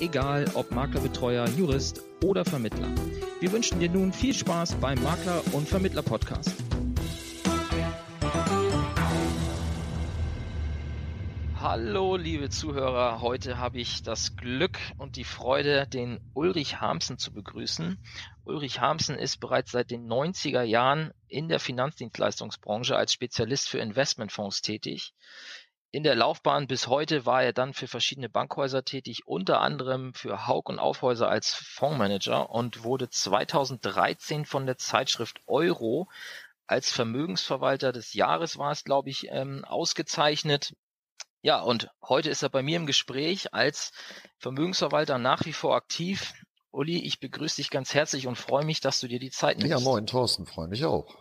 egal ob Maklerbetreuer, Jurist oder Vermittler. Wir wünschen dir nun viel Spaß beim Makler- und Vermittler-Podcast. Hallo, liebe Zuhörer. Heute habe ich das Glück und die Freude, den Ulrich Harmsen zu begrüßen. Ulrich Harmsen ist bereits seit den 90er Jahren in der Finanzdienstleistungsbranche als Spezialist für Investmentfonds tätig. In der Laufbahn bis heute war er dann für verschiedene Bankhäuser tätig, unter anderem für Haug und Aufhäuser als Fondsmanager und wurde 2013 von der Zeitschrift Euro als Vermögensverwalter des Jahres war es, glaube ich, ähm, ausgezeichnet. Ja, und heute ist er bei mir im Gespräch als Vermögensverwalter nach wie vor aktiv. Uli, ich begrüße dich ganz herzlich und freue mich, dass du dir die Zeit nimmst. Ja, moin, Thorsten, freue mich auch.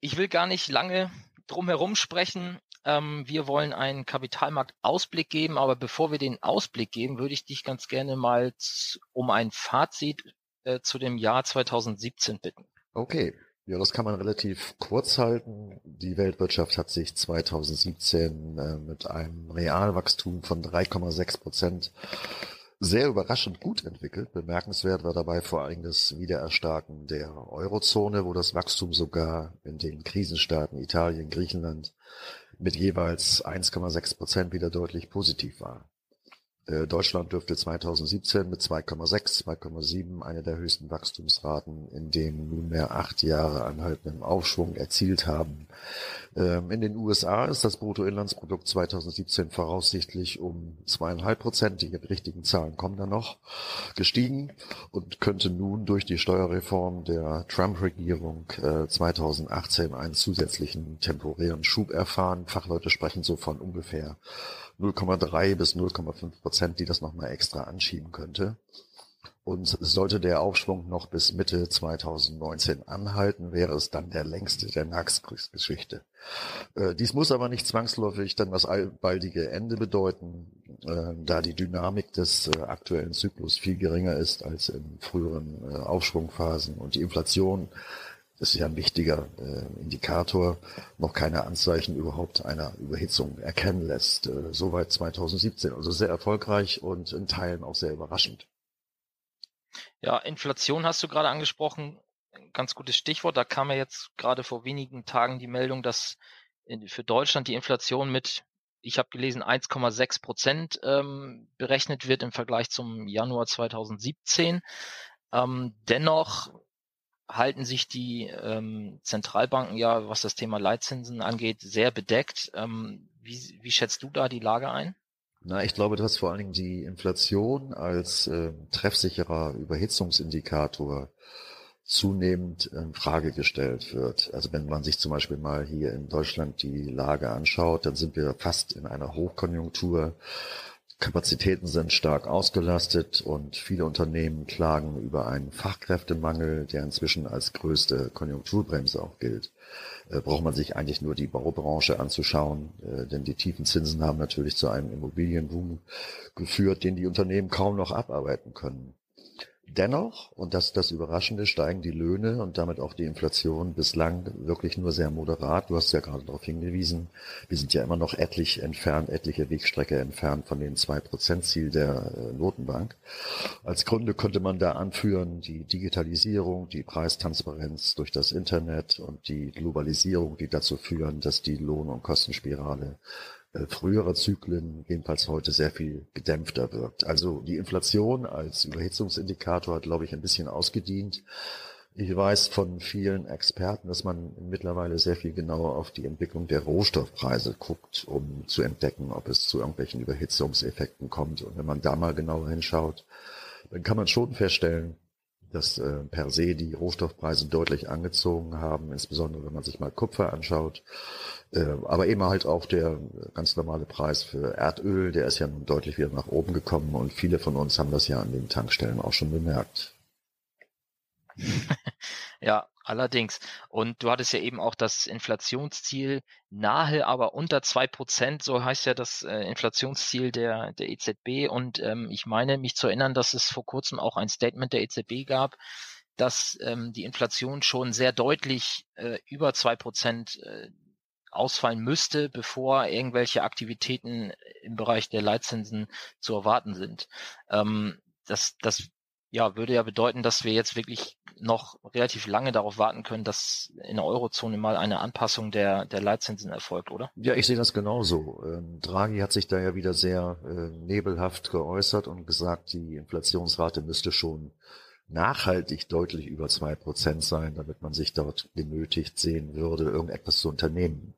Ich will gar nicht lange drumherum sprechen. Ähm, wir wollen einen Kapitalmarktausblick geben, aber bevor wir den Ausblick geben, würde ich dich ganz gerne mal um ein Fazit äh, zu dem Jahr 2017 bitten. Okay. Ja, das kann man relativ kurz halten. Die Weltwirtschaft hat sich 2017 äh, mit einem Realwachstum von 3,6 Prozent sehr überraschend gut entwickelt. Bemerkenswert war dabei vor allem das Wiedererstarken der Eurozone, wo das Wachstum sogar in den Krisenstaaten Italien, Griechenland mit jeweils 1,6 Prozent wieder deutlich positiv war. Äh, Deutschland dürfte 2017 mit 2,6, 2,7 eine der höchsten Wachstumsraten in den nunmehr acht Jahre anhaltenden Aufschwung erzielt haben. Ähm, in den USA ist das Bruttoinlandsprodukt 2017 voraussichtlich um zweieinhalb Prozent, die richtigen Zahlen kommen da noch, gestiegen und könnte nun durch die Steuerreform der Trump-Regierung 2018 äh, einen zusätzlichen temporären Schub erfahren. Fachleute sprechen so von ungefähr 0,3 bis 0,5 Prozent, die das nochmal extra anschieben könnte. Und sollte der Aufschwung noch bis Mitte 2019 anhalten, wäre es dann der längste der Nachkriegsgeschichte. Äh, dies muss aber nicht zwangsläufig dann das baldige Ende bedeuten, äh, da die Dynamik des äh, aktuellen Zyklus viel geringer ist als in früheren Aufschwungphasen und die Inflation ist ja ein wichtiger äh, Indikator, noch keine Anzeichen überhaupt einer Überhitzung erkennen lässt. Äh, soweit 2017. Also sehr erfolgreich und in Teilen auch sehr überraschend. Ja, Inflation hast du gerade angesprochen. ganz gutes Stichwort. Da kam ja jetzt gerade vor wenigen Tagen die Meldung, dass in, für Deutschland die Inflation mit, ich habe gelesen, 1,6 Prozent ähm, berechnet wird im Vergleich zum Januar 2017. Ähm, dennoch halten sich die ähm, Zentralbanken ja, was das Thema Leitzinsen angeht, sehr bedeckt. Ähm, wie, wie schätzt du da die Lage ein? Na, ich glaube, dass vor allen Dingen die Inflation als äh, treffsicherer Überhitzungsindikator zunehmend in Frage gestellt wird. Also wenn man sich zum Beispiel mal hier in Deutschland die Lage anschaut, dann sind wir fast in einer Hochkonjunktur. Kapazitäten sind stark ausgelastet und viele Unternehmen klagen über einen Fachkräftemangel, der inzwischen als größte Konjunkturbremse auch gilt. Äh, braucht man sich eigentlich nur die Baubranche anzuschauen, äh, denn die tiefen Zinsen haben natürlich zu einem Immobilienboom geführt, den die Unternehmen kaum noch abarbeiten können. Dennoch, und das ist das Überraschende, steigen die Löhne und damit auch die Inflation bislang wirklich nur sehr moderat. Du hast ja gerade darauf hingewiesen, wir sind ja immer noch etlich entfernt, etliche Wegstrecke entfernt von den 2%-Ziel der äh, Notenbank. Als Gründe könnte man da anführen die Digitalisierung, die Preistransparenz durch das Internet und die Globalisierung, die dazu führen, dass die Lohn- und Kostenspirale äh, frühere Zyklen, jedenfalls heute, sehr viel gedämpfter wirkt. Also die Inflation als Überhitzungsindikator hat, glaube ich, ein bisschen ausgedient. Ich weiß von vielen Experten, dass man mittlerweile sehr viel genauer auf die Entwicklung der Rohstoffpreise guckt, um zu entdecken, ob es zu irgendwelchen Überhitzungseffekten kommt. Und wenn man da mal genauer hinschaut, dann kann man schon feststellen, dass äh, per se die Rohstoffpreise deutlich angezogen haben, insbesondere wenn man sich mal Kupfer anschaut. Äh, aber eben halt auch der ganz normale Preis für Erdöl, der ist ja nun deutlich wieder nach oben gekommen und viele von uns haben das ja an den Tankstellen auch schon bemerkt. ja, allerdings. Und du hattest ja eben auch das Inflationsziel nahe, aber unter zwei Prozent, so heißt ja das äh, Inflationsziel der, der EZB. Und ähm, ich meine, mich zu erinnern, dass es vor kurzem auch ein Statement der EZB gab, dass ähm, die Inflation schon sehr deutlich äh, über zwei Prozent äh, ausfallen müsste, bevor irgendwelche Aktivitäten im Bereich der Leitzinsen zu erwarten sind. Ähm, das, das ja, würde ja bedeuten, dass wir jetzt wirklich noch relativ lange darauf warten können, dass in der Eurozone mal eine Anpassung der, der Leitzinsen erfolgt, oder? Ja, ich sehe das genauso. Ähm, Draghi hat sich da ja wieder sehr äh, nebelhaft geäußert und gesagt, die Inflationsrate müsste schon nachhaltig deutlich über zwei Prozent sein, damit man sich dort genötigt sehen würde, irgendetwas zu unternehmen.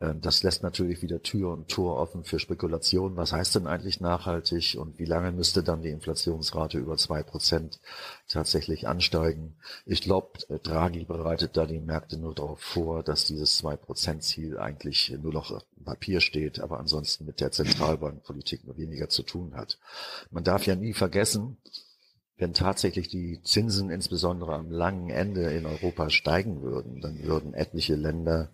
Ähm, das lässt natürlich wieder Tür und Tor offen für Spekulationen. Was heißt denn eigentlich nachhaltig und wie lange müsste dann die Inflationsrate über zwei Prozent tatsächlich ansteigen? Ich glaube, äh, Draghi bereitet da die Märkte nur darauf vor, dass dieses zwei Prozent Ziel eigentlich nur noch auf Papier steht, aber ansonsten mit der Zentralbankpolitik nur weniger zu tun hat. Man darf ja nie vergessen, wenn tatsächlich die Zinsen insbesondere am langen Ende in Europa steigen würden, dann würden etliche Länder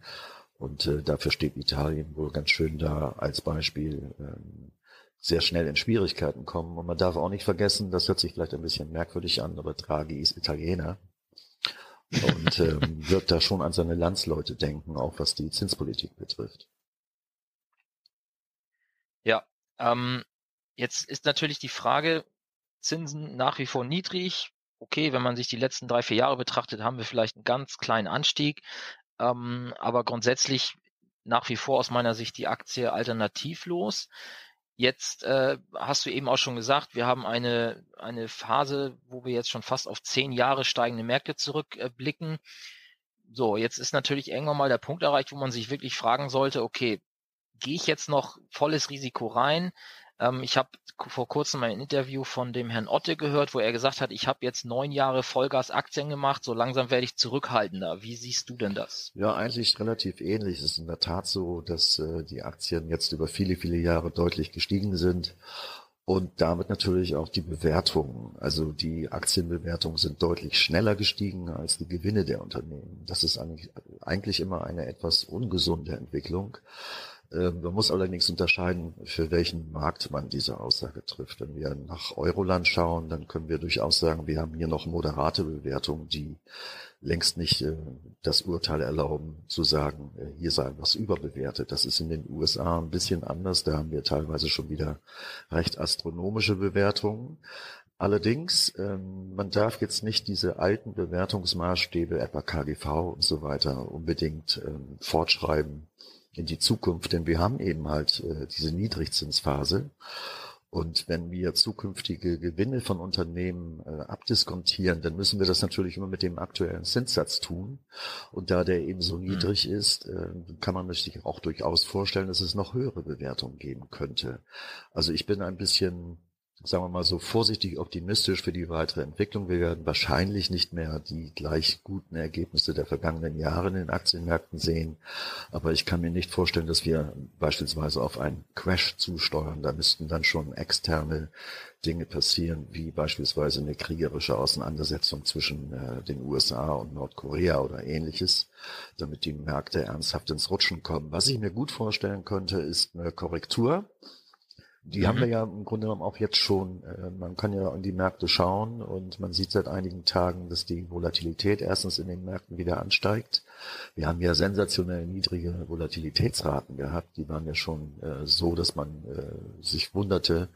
und äh, dafür steht Italien wohl ganz schön da als Beispiel ähm, sehr schnell in Schwierigkeiten kommen. Und man darf auch nicht vergessen, das hört sich vielleicht ein bisschen merkwürdig an, aber Draghi ist Italiener und ähm, wird da schon an seine Landsleute denken, auch was die Zinspolitik betrifft. Ja, ähm, jetzt ist natürlich die Frage, Zinsen nach wie vor niedrig. Okay, wenn man sich die letzten drei, vier Jahre betrachtet, haben wir vielleicht einen ganz kleinen Anstieg. Ähm, aber grundsätzlich nach wie vor aus meiner Sicht die Aktie alternativlos. Jetzt äh, hast du eben auch schon gesagt, wir haben eine, eine Phase, wo wir jetzt schon fast auf zehn Jahre steigende Märkte zurückblicken. so, jetzt ist natürlich irgendwann mal der Punkt erreicht, wo man sich wirklich fragen sollte, okay, gehe ich jetzt noch volles Risiko rein? Ähm, ich habe vor kurzem ein Interview von dem Herrn Otte gehört, wo er gesagt hat, ich habe jetzt neun Jahre Vollgas-Aktien gemacht, so langsam werde ich zurückhaltender. Wie siehst du denn das? Ja, eigentlich relativ ähnlich. Es ist in der Tat so, dass äh, die Aktien jetzt über viele, viele Jahre deutlich gestiegen sind. Und damit natürlich auch die Bewertungen. Also die Aktienbewertungen sind deutlich schneller gestiegen als die Gewinne der Unternehmen. Das ist eigentlich, eigentlich immer eine etwas ungesunde Entwicklung. Ähm, man muss allerdings unterscheiden, für welchen Markt man diese Aussage trifft. Wenn wir nach Euroland schauen, dann können wir durchaus sagen, wir haben hier noch moderate Bewertungen, die längst nicht äh, das Urteil erlauben, zu sagen, äh, hier sei was überbewertet. Das ist in den USA ein bisschen anders. Da haben wir teilweise schon wieder recht astronomische Bewertungen. Allerdings, ähm, man darf jetzt nicht diese alten Bewertungsmaßstäbe, etwa KGV und so weiter, unbedingt ähm, fortschreiben in die Zukunft, denn wir haben eben halt äh, diese Niedrigzinsphase. Und wenn wir zukünftige Gewinne von Unternehmen äh, abdiskontieren, dann müssen wir das natürlich immer mit dem aktuellen Zinssatz tun. Und da der eben so mhm. niedrig ist, äh, kann man sich auch durchaus vorstellen, dass es noch höhere Bewertungen geben könnte. Also ich bin ein bisschen sagen wir mal so vorsichtig optimistisch für die weitere Entwicklung. Wir werden wahrscheinlich nicht mehr die gleich guten Ergebnisse der vergangenen Jahre in den Aktienmärkten sehen. Aber ich kann mir nicht vorstellen, dass wir beispielsweise auf einen Crash zusteuern. Da müssten dann schon externe Dinge passieren, wie beispielsweise eine kriegerische Auseinandersetzung zwischen äh, den USA und Nordkorea oder ähnliches, damit die Märkte ernsthaft ins Rutschen kommen. Was ich mir gut vorstellen könnte, ist eine Korrektur die mhm. haben wir ja im Grunde genommen auch jetzt schon. Äh, man kann ja an die Märkte schauen und man sieht seit einigen Tagen, dass die Volatilität erstens in den Märkten wieder ansteigt. Wir haben ja sensationell niedrige Volatilitätsraten gehabt. Die waren ja schon äh, so, dass man äh, sich wunderte,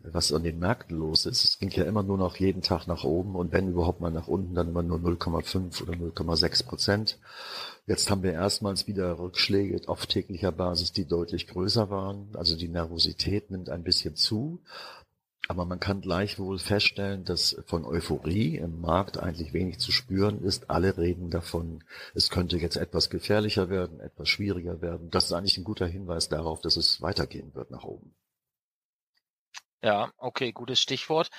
was an den Märkten los ist. Es ging ja immer nur noch jeden Tag nach oben und wenn überhaupt mal nach unten, dann immer nur 0,5 oder 0,6 Prozent. Jetzt haben wir erstmals wieder Rückschläge auf täglicher Basis, die deutlich größer waren. Also die Nervosität nimmt ein bisschen zu. Aber man kann gleichwohl feststellen, dass von Euphorie im Markt eigentlich wenig zu spüren ist. Alle reden davon, es könnte jetzt etwas gefährlicher werden, etwas schwieriger werden. Das ist eigentlich ein guter Hinweis darauf, dass es weitergehen wird nach oben. Ja, okay, gutes Stichwort.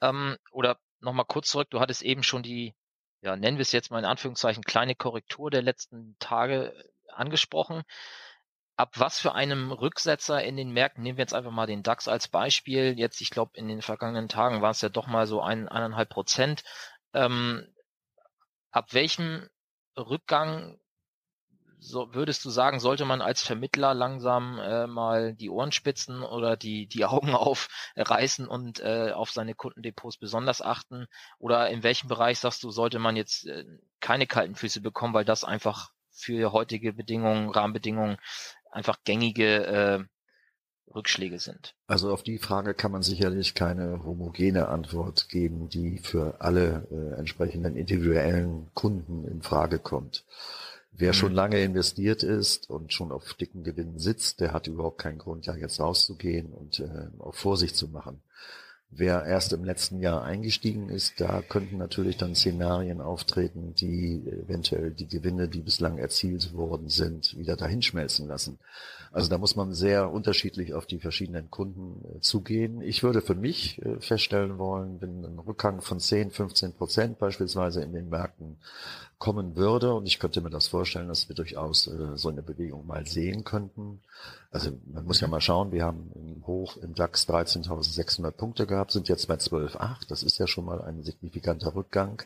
Ähm, oder nochmal kurz zurück, du hattest eben schon die ja, nennen wir es jetzt mal in Anführungszeichen, kleine Korrektur der letzten Tage angesprochen. Ab was für einem Rücksetzer in den Märkten, nehmen wir jetzt einfach mal den DAX als Beispiel, jetzt, ich glaube, in den vergangenen Tagen war es ja doch mal so ein, eineinhalb Prozent. Ähm, ab welchem Rückgang so würdest du sagen, sollte man als Vermittler langsam äh, mal die Ohren spitzen oder die, die Augen aufreißen und äh, auf seine Kundendepots besonders achten? Oder in welchem Bereich sagst du, sollte man jetzt äh, keine kalten Füße bekommen, weil das einfach für heutige Bedingungen, Rahmenbedingungen einfach gängige äh, Rückschläge sind? Also auf die Frage kann man sicherlich keine homogene Antwort geben, die für alle äh, entsprechenden individuellen Kunden in Frage kommt. Wer schon mhm. lange investiert ist und schon auf dicken Gewinnen sitzt, der hat überhaupt keinen Grund, ja jetzt rauszugehen und äh, auf Vorsicht zu machen. Wer erst im letzten Jahr eingestiegen ist, da könnten natürlich dann Szenarien auftreten, die eventuell die Gewinne, die bislang erzielt worden sind, wieder dahinschmelzen lassen. Also da muss man sehr unterschiedlich auf die verschiedenen Kunden äh, zugehen. Ich würde für mich äh, feststellen wollen, wenn ein Rückgang von 10, 15 Prozent beispielsweise in den Märkten kommen würde, und ich könnte mir das vorstellen, dass wir durchaus äh, so eine Bewegung mal sehen könnten. Also man muss ja mal schauen, wir haben im Hoch im DAX 13.600 Punkte gehabt, sind jetzt bei 12.8. Das ist ja schon mal ein signifikanter Rückgang.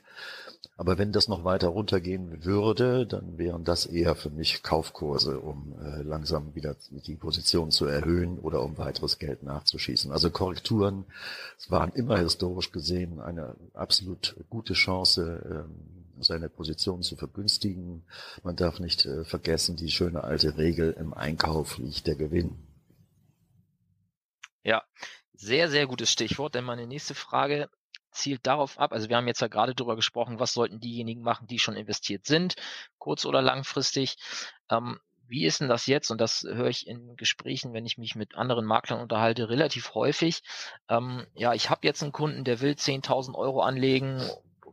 Aber wenn das noch weiter runtergehen würde, dann wären das eher für mich Kaufkurse, um äh, langsam wieder die Position zu erhöhen oder um weiteres Geld nachzuschießen. Also Korrekturen waren immer historisch gesehen eine absolut gute Chance, ähm, seine Position zu vergünstigen. Man darf nicht äh, vergessen, die schöne alte Regel, im Einkauf liegt der Gewinn. Ja, sehr, sehr gutes Stichwort, denn meine nächste Frage zielt darauf ab, also wir haben jetzt ja gerade darüber gesprochen, was sollten diejenigen machen, die schon investiert sind, kurz- oder langfristig. Ähm, wie ist denn das jetzt? Und das höre ich in Gesprächen, wenn ich mich mit anderen Maklern unterhalte, relativ häufig. Ähm, ja, ich habe jetzt einen Kunden, der will 10.000 Euro anlegen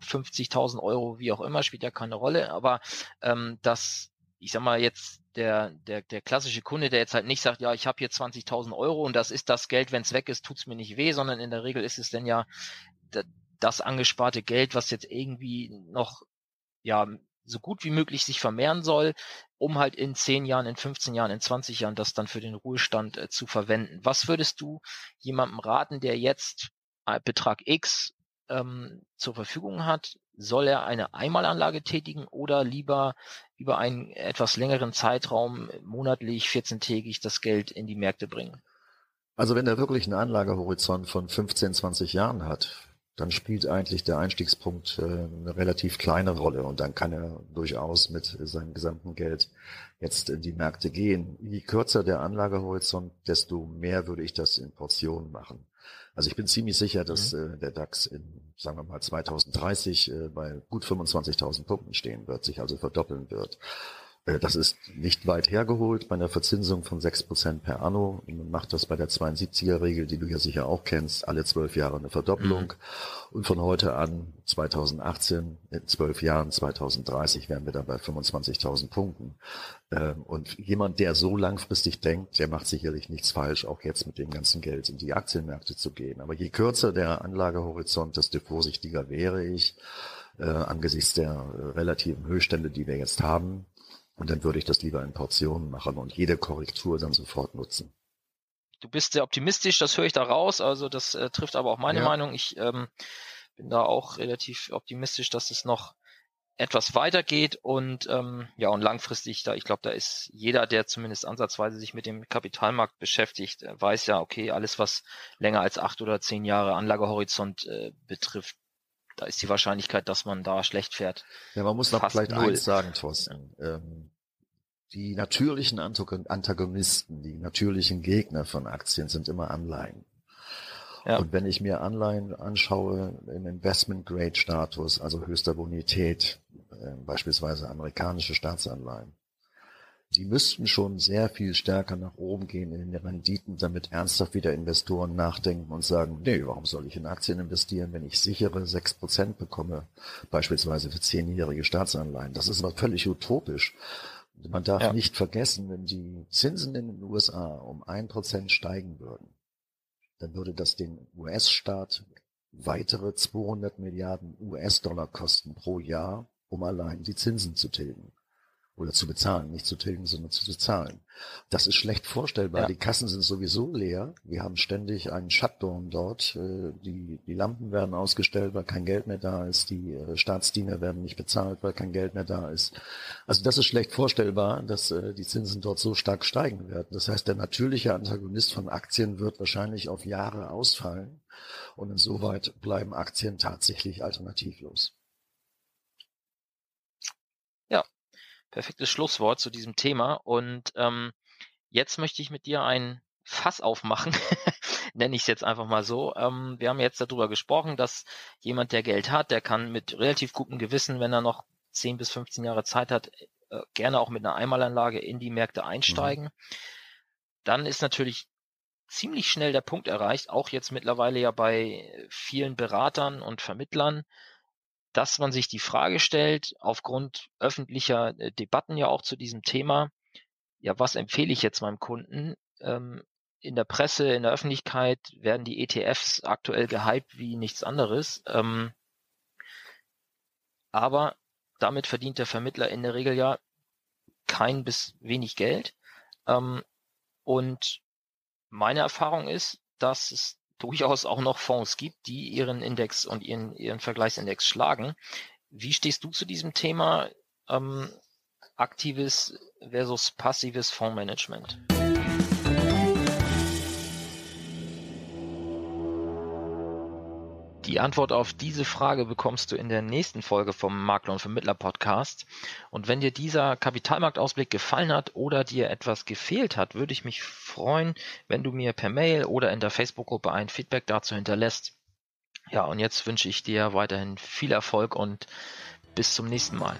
50.000 Euro, wie auch immer, spielt ja keine Rolle. Aber ähm, das, ich sag mal jetzt der der der klassische Kunde, der jetzt halt nicht sagt, ja, ich habe hier 20.000 Euro und das ist das Geld, wenn es weg ist, tut's mir nicht weh, sondern in der Regel ist es denn ja das angesparte Geld, was jetzt irgendwie noch ja so gut wie möglich sich vermehren soll, um halt in 10 Jahren, in 15 Jahren, in 20 Jahren das dann für den Ruhestand äh, zu verwenden. Was würdest du jemandem raten, der jetzt äh, Betrag X ähm, zur Verfügung hat, soll er eine Einmalanlage tätigen oder lieber über einen etwas längeren Zeitraum monatlich, 14-tägig das Geld in die Märkte bringen? Also wenn er wirklich einen Anlagehorizont von 15, 20 Jahren hat, dann spielt eigentlich der Einstiegspunkt äh, eine relativ kleine Rolle und dann kann er durchaus mit seinem gesamten Geld jetzt in die Märkte gehen. Je kürzer der Anlagehorizont, desto mehr würde ich das in Portionen machen. Also ich bin ziemlich sicher, dass mhm. äh, der DAX in, sagen wir mal, 2030 äh, bei gut 25.000 Punkten stehen wird, sich also verdoppeln wird. Äh, das ist nicht weit hergeholt bei einer Verzinsung von 6% per anno. Man macht das bei der 72er-Regel, die du ja sicher auch kennst, alle zwölf Jahre eine Verdopplung. Mhm. Und von heute an, 2018, in zwölf Jahren, 2030, wären wir dann bei 25.000 Punkten. Ähm, und jemand, der so langfristig denkt, der macht sicherlich nichts falsch, auch jetzt mit dem ganzen Geld in die Aktienmärkte zu gehen. Aber je kürzer der Anlagehorizont, desto vorsichtiger wäre ich äh, angesichts der äh, relativen Höchststände, die wir jetzt haben. Und dann würde ich das lieber in Portionen machen und jede Korrektur dann sofort nutzen. Du bist sehr optimistisch, das höre ich da raus. Also das äh, trifft aber auch meine ja. Meinung. Ich ähm, bin da auch relativ optimistisch, dass es noch etwas weitergeht und ähm, ja und langfristig da ich glaube da ist jeder der zumindest ansatzweise sich mit dem Kapitalmarkt beschäftigt äh, weiß ja okay alles was länger als acht oder zehn Jahre Anlagehorizont äh, betrifft da ist die Wahrscheinlichkeit, dass man da schlecht fährt. Ja, man muss noch vielleicht null. eins sagen, Thorsten. Ähm, die natürlichen Antagonisten, die natürlichen Gegner von Aktien sind immer Anleihen. Ja. Und wenn ich mir Anleihen anschaue im Investment-Grade-Status, also höchster Bonität, äh, beispielsweise amerikanische Staatsanleihen, die müssten schon sehr viel stärker nach oben gehen in den Renditen, damit ernsthaft wieder Investoren nachdenken und sagen, nee, warum soll ich in Aktien investieren, wenn ich sichere sechs Prozent bekomme, beispielsweise für zehnjährige Staatsanleihen. Das ist aber völlig utopisch. Man darf ja. nicht vergessen, wenn die Zinsen in den USA um ein Prozent steigen würden, dann würde das den US-Staat weitere 200 Milliarden US-Dollar kosten pro Jahr, um allein die Zinsen zu tilgen. Oder zu bezahlen, nicht zu tilgen, sondern zu bezahlen. Das ist schlecht vorstellbar. Ja. Die Kassen sind sowieso leer. Wir haben ständig einen Shutdown dort. Äh, die, die Lampen werden ausgestellt, weil kein Geld mehr da ist. Die äh, Staatsdiener werden nicht bezahlt, weil kein Geld mehr da ist. Also das ist schlecht vorstellbar, dass äh, die Zinsen dort so stark steigen werden. Das heißt, der natürliche Antagonist von Aktien wird wahrscheinlich auf Jahre ausfallen. Und insoweit bleiben Aktien tatsächlich alternativlos. Perfektes Schlusswort zu diesem Thema. Und ähm, jetzt möchte ich mit dir ein Fass aufmachen, nenne ich es jetzt einfach mal so. Ähm, wir haben jetzt darüber gesprochen, dass jemand, der Geld hat, der kann mit relativ gutem Gewissen, wenn er noch 10 bis 15 Jahre Zeit hat, äh, gerne auch mit einer Einmalanlage in die Märkte einsteigen. Mhm. Dann ist natürlich ziemlich schnell der Punkt erreicht, auch jetzt mittlerweile ja bei vielen Beratern und Vermittlern, dass man sich die Frage stellt, aufgrund öffentlicher äh, Debatten ja auch zu diesem Thema, ja, was empfehle ich jetzt meinem Kunden? Ähm, in der Presse, in der Öffentlichkeit werden die ETFs aktuell gehypt wie nichts anderes. Ähm, aber damit verdient der Vermittler in der Regel ja kein bis wenig Geld. Ähm, und meine Erfahrung ist, dass es durchaus auch noch Fonds gibt, die ihren Index und ihren, ihren Vergleichsindex schlagen. Wie stehst du zu diesem Thema ähm, aktives versus passives Fondsmanagement? Die Antwort auf diese Frage bekommst du in der nächsten Folge vom Makler und Vermittler Podcast. Und wenn dir dieser Kapitalmarktausblick gefallen hat oder dir etwas gefehlt hat, würde ich mich freuen, wenn du mir per Mail oder in der Facebook-Gruppe ein Feedback dazu hinterlässt. Ja, und jetzt wünsche ich dir weiterhin viel Erfolg und bis zum nächsten Mal.